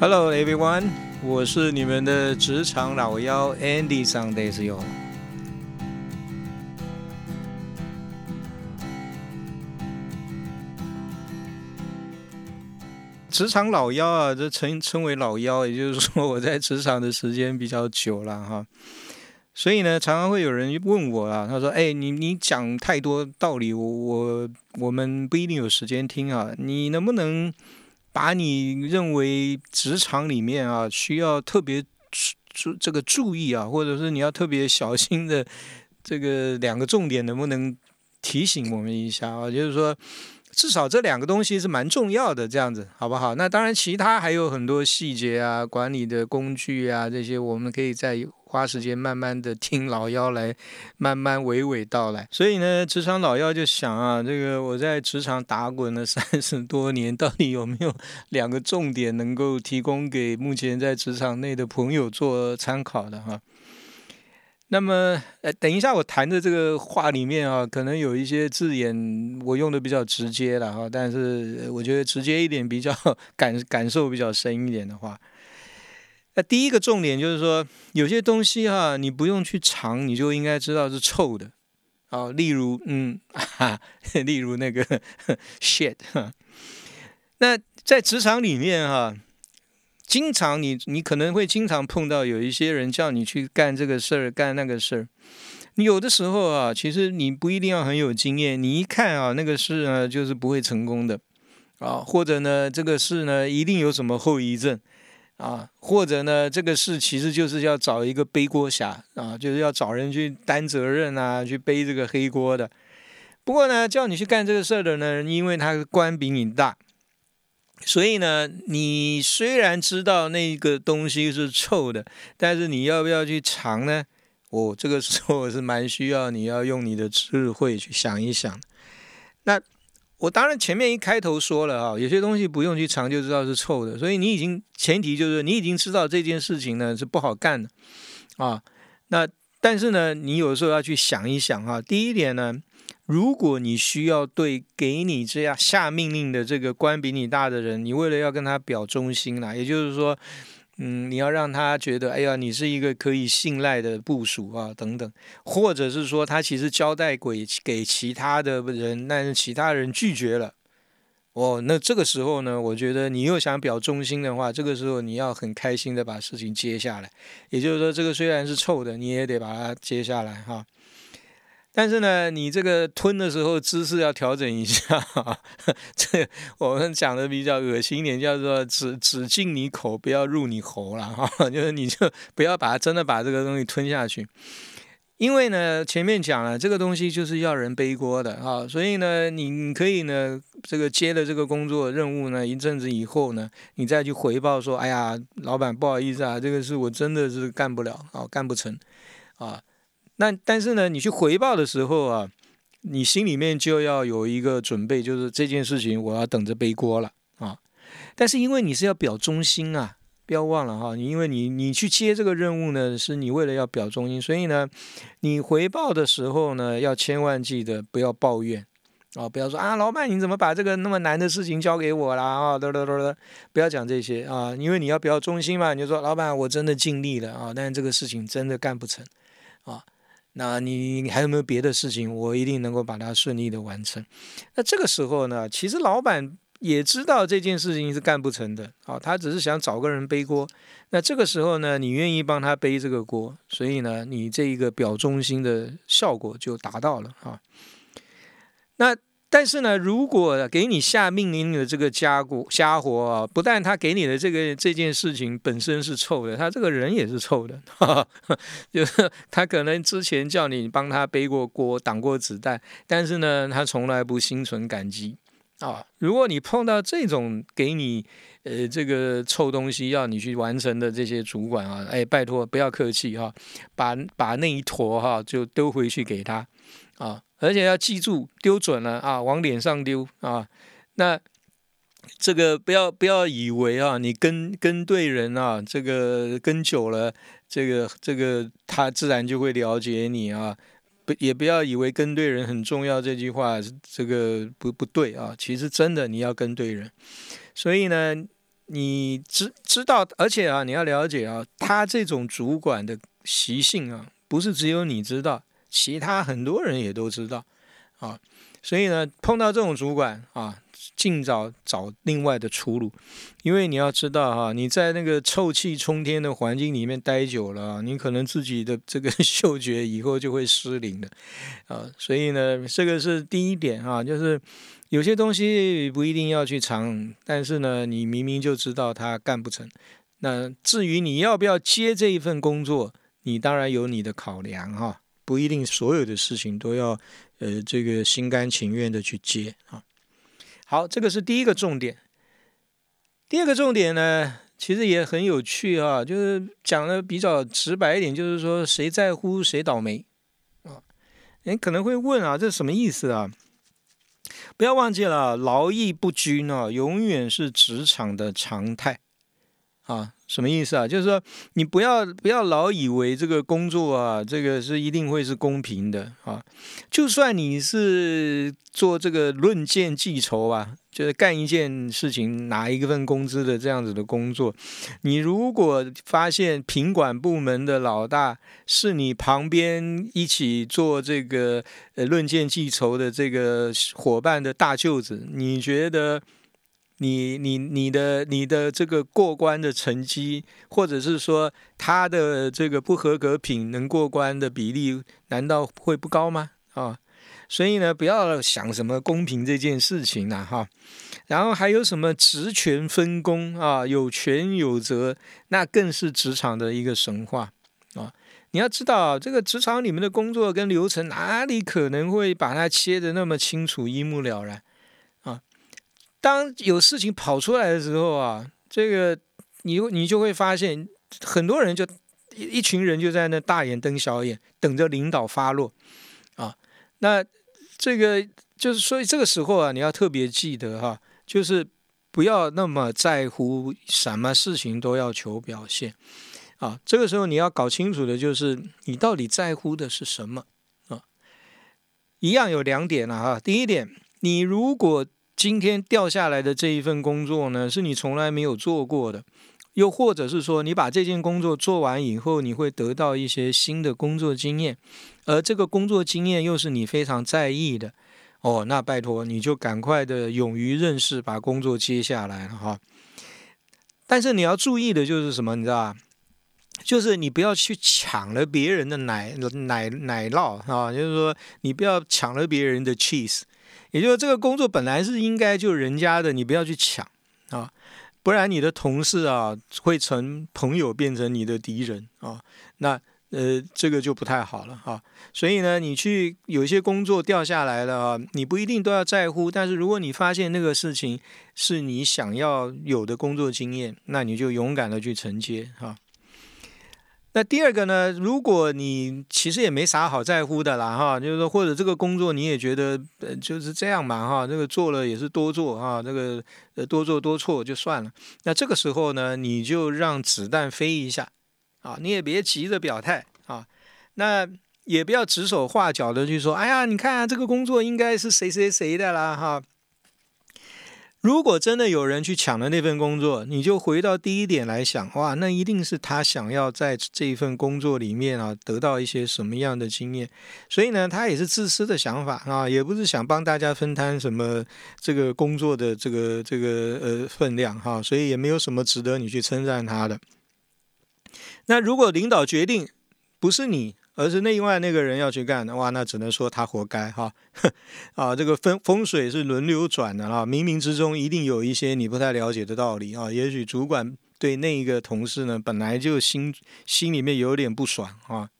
Hello everyone，我是你们的职场老妖 Andy Sundays 哟。职场老妖啊，这称称为老妖，也就是说我在职场的时间比较久了哈。所以呢，常常会有人问我啊，他说：“哎，你你讲太多道理，我我我们不一定有时间听啊，你能不能？”把你认为职场里面啊需要特别注注这个注意啊，或者是你要特别小心的这个两个重点，能不能提醒我们一下啊？就是说。至少这两个东西是蛮重要的，这样子好不好？那当然，其他还有很多细节啊，管理的工具啊，这些我们可以再花时间慢慢的听老妖来慢慢娓娓道来。所以呢，职场老妖就想啊，这个我在职场打滚了三十多年，到底有没有两个重点能够提供给目前在职场内的朋友做参考的哈？那么，呃，等一下，我谈的这个话里面啊，可能有一些字眼我用的比较直接了哈，但是我觉得直接一点比较感感受比较深一点的话，那第一个重点就是说，有些东西哈，你不用去尝，你就应该知道是臭的，啊，例如，嗯，哈，例如那个 shit，哈。那在职场里面哈。经常你你可能会经常碰到有一些人叫你去干这个事儿干那个事儿，你有的时候啊，其实你不一定要很有经验，你一看啊那个事呢就是不会成功的。啊，或者呢这个事呢一定有什么后遗症啊，或者呢这个事其实就是要找一个背锅侠啊，就是要找人去担责任啊，去背这个黑锅的。不过呢，叫你去干这个事儿的呢，因为他官比你大。所以呢，你虽然知道那个东西是臭的，但是你要不要去尝呢？哦，这个时候是蛮需要你要用你的智慧去想一想。那我当然前面一开头说了啊，有些东西不用去尝就知道是臭的，所以你已经前提就是你已经知道这件事情呢是不好干的啊。那但是呢，你有时候要去想一想啊。第一点呢。如果你需要对给你这样下命令的这个官比你大的人，你为了要跟他表忠心啦，也就是说，嗯，你要让他觉得，哎呀，你是一个可以信赖的部署啊，等等，或者是说他其实交代给给其他的人，但是其他人拒绝了，哦，那这个时候呢，我觉得你又想表忠心的话，这个时候你要很开心的把事情接下来，也就是说，这个虽然是臭的，你也得把它接下来哈。但是呢，你这个吞的时候姿势要调整一下。这我们讲的比较恶心一点，叫做只只进你口，不要入你喉了哈。就是你就不要把它真的把这个东西吞下去，因为呢，前面讲了这个东西就是要人背锅的啊。所以呢，你你可以呢，这个接了这个工作任务呢，一阵子以后呢，你再去回报说，哎呀，老板不好意思啊，这个事我真的是干不了啊，干不成啊。那但是呢，你去回报的时候啊，你心里面就要有一个准备，就是这件事情我要等着背锅了啊。但是因为你是要表忠心啊，不要忘了哈，你因为你你去接这个任务呢，是你为了要表忠心，所以呢，你回报的时候呢，要千万记得不要抱怨啊，不要说啊，老板你怎么把这个那么难的事情交给我啦啊，得得得得，不要讲这些啊，因为你要表忠心嘛，你就说老板我真的尽力了啊，但是这个事情真的干不成啊。那你还有没有别的事情？我一定能够把它顺利的完成。那这个时候呢，其实老板也知道这件事情是干不成的，啊，他只是想找个人背锅。那这个时候呢，你愿意帮他背这个锅，所以呢，你这一个表忠心的效果就达到了啊。那。但是呢，如果给你下命令的这个家伙家伙啊，不但他给你的这个这件事情本身是臭的，他这个人也是臭的，就是他可能之前叫你帮他背过锅、挡过子弹，但是呢，他从来不心存感激啊。如果你碰到这种给你呃这个臭东西要你去完成的这些主管啊，哎，拜托不要客气哈，把把那一坨哈就丢回去给他啊。而且要记住，丢准了啊，往脸上丢啊。那这个不要不要以为啊，你跟跟对人啊，这个跟久了，这个这个他自然就会了解你啊。不也不要以为跟对人很重要，这句话这个不不对啊。其实真的你要跟对人，所以呢。你知知道，而且啊，你要了解啊，他这种主管的习性啊，不是只有你知道，其他很多人也都知道啊。所以呢，碰到这种主管啊，尽早找另外的出路，因为你要知道哈，你在那个臭气冲天的环境里面待久了，你可能自己的这个嗅觉以后就会失灵的 啊。所以呢，这个是第一点啊，就是有些东西不一定要去尝，但是呢，你明明就知道他干不成。那至于你要不要接这一份工作，你当然有你的考量哈，不一定所有的事情都要。呃，这个心甘情愿的去接啊，好，这个是第一个重点。第二个重点呢，其实也很有趣啊，就是讲的比较直白一点，就是说谁在乎谁倒霉啊？你可能会问啊，这什么意思啊？不要忘记了，劳逸不均啊，永远是职场的常态啊。什么意思啊？就是说，你不要不要老以为这个工作啊，这个是一定会是公平的啊。就算你是做这个论件计酬啊，就是干一件事情拿一份工资的这样子的工作，你如果发现品管部门的老大是你旁边一起做这个呃论件计酬的这个伙伴的大舅子，你觉得？你你你的你的这个过关的成绩，或者是说他的这个不合格品能过关的比例，难道会不高吗？啊，所以呢，不要想什么公平这件事情了哈。然后还有什么职权分工啊，有权有责，那更是职场的一个神话啊。你要知道，这个职场里面的工作跟流程，哪里可能会把它切的那么清楚、一目了然？当有事情跑出来的时候啊，这个你你就会发现，很多人就一一群人就在那大眼瞪小眼，等着领导发落啊。那这个就是所以这个时候啊，你要特别记得哈，就是不要那么在乎什么事情都要求表现啊。这个时候你要搞清楚的就是你到底在乎的是什么啊。一样有两点了哈。第一点，你如果今天掉下来的这一份工作呢，是你从来没有做过的，又或者是说，你把这件工作做完以后，你会得到一些新的工作经验，而这个工作经验又是你非常在意的，哦，那拜托你就赶快的勇于认识，把工作接下来了哈。但是你要注意的就是什么，你知道吧？就是你不要去抢了别人的奶奶奶酪啊，就是说你不要抢了别人的 cheese。也就是这个工作本来是应该就人家的，你不要去抢啊，不然你的同事啊会从朋友变成你的敌人啊，那呃这个就不太好了哈。所以呢，你去有一些工作掉下来了啊，你不一定都要在乎，但是如果你发现那个事情是你想要有的工作经验，那你就勇敢的去承接哈。那第二个呢？如果你其实也没啥好在乎的啦，哈，就是说或者这个工作你也觉得呃就是这样嘛，哈，这个做了也是多做哈，这个呃多做多错就算了。那这个时候呢，你就让子弹飞一下啊，你也别急着表态啊，那也不要指手画脚的去说，哎呀，你看这个工作应该是谁谁谁的啦，哈。如果真的有人去抢了那份工作，你就回到第一点来想，哇，那一定是他想要在这一份工作里面啊得到一些什么样的经验，所以呢，他也是自私的想法啊，也不是想帮大家分摊什么这个工作的这个这个呃分量哈，所以也没有什么值得你去称赞他的。那如果领导决定不是你。而是另外那个人要去干的话，那只能说他活该哈 啊！这个风风水是轮流转的啊，冥冥之中一定有一些你不太了解的道理啊。也许主管对那一个同事呢，本来就心心里面有点不爽啊，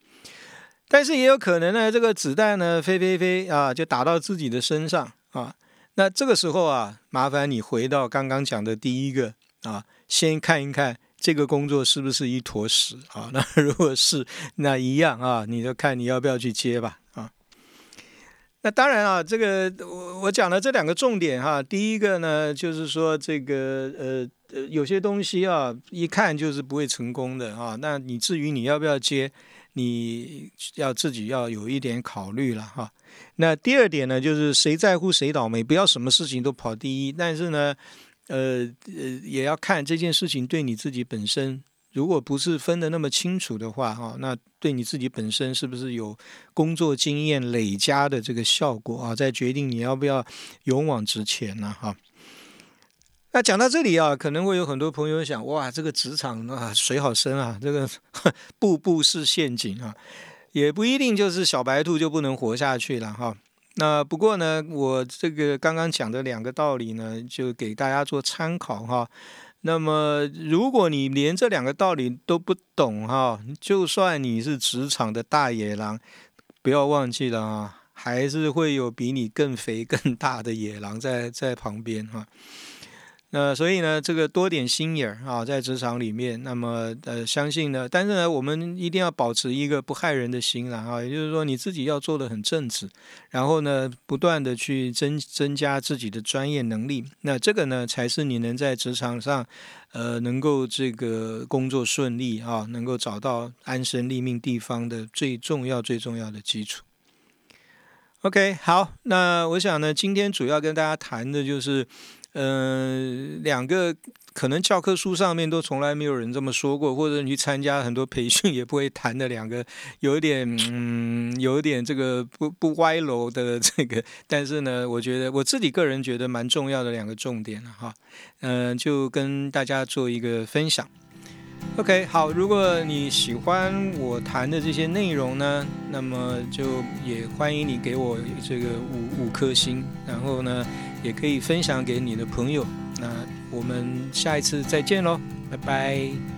但是也有可能呢，这个子弹呢飞飞飞啊，就打到自己的身上啊。那这个时候啊，麻烦你回到刚刚讲的第一个啊，先看一看。这个工作是不是一坨屎啊？那如果是，那一样啊，你就看你要不要去接吧啊。那当然啊，这个我我讲了这两个重点哈。第一个呢，就是说这个呃呃，有些东西啊，一看就是不会成功的啊。那你至于你要不要接，你要自己要有一点考虑了哈。那第二点呢，就是谁在乎谁倒霉，不要什么事情都跑第一，但是呢。呃呃，也要看这件事情对你自己本身，如果不是分得那么清楚的话，哈，那对你自己本身是不是有工作经验累加的这个效果啊？再决定你要不要勇往直前呢？哈。那讲到这里啊，可能会有很多朋友想，哇，这个职场啊，水好深啊，这个 步步是陷阱啊，也不一定就是小白兔就不能活下去了哈。那不过呢，我这个刚刚讲的两个道理呢，就给大家做参考哈。那么，如果你连这两个道理都不懂哈，就算你是职场的大野狼，不要忘记了啊，还是会有比你更肥更大的野狼在在旁边哈。那所以呢，这个多点心眼儿啊，在职场里面，那么呃，相信呢，但是呢，我们一定要保持一个不害人的心了啊，也就是说，你自己要做的很正直，然后呢，不断的去增增加自己的专业能力，那这个呢，才是你能在职场上，呃，能够这个工作顺利啊，能够找到安身立命地方的最重要最重要的基础。OK，好，那我想呢，今天主要跟大家谈的就是。嗯，两个可能教科书上面都从来没有人这么说过，或者你去参加很多培训也不会谈的两个，有一点嗯，有一点这个不不歪楼的这个，但是呢，我觉得我自己个人觉得蛮重要的两个重点了哈，嗯，就跟大家做一个分享。OK，好，如果你喜欢我谈的这些内容呢，那么就也欢迎你给我这个五五颗星，然后呢，也可以分享给你的朋友。那我们下一次再见喽，拜拜。